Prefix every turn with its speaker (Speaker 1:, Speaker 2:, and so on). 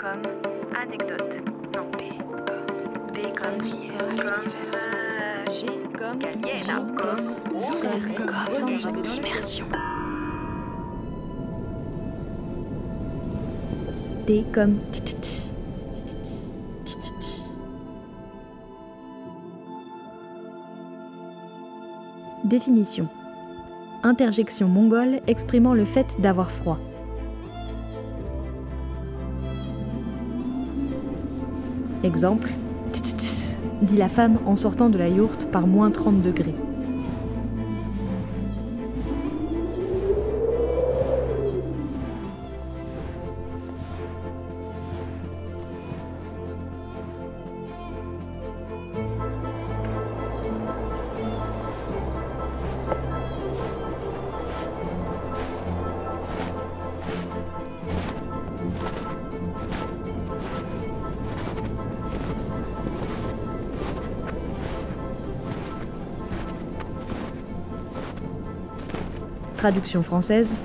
Speaker 1: comme anecdote. Non. B comme. B comme. Comme. euh,
Speaker 2: G comme
Speaker 1: Galiena. Comme.
Speaker 2: Comme
Speaker 3: Immersion.
Speaker 4: D comme. Définition. Interjection mongole exprimant le fait d'avoir froid. Exemple. Dit la femme en sortant de la yourte par moins 30 degrés. Traduction française.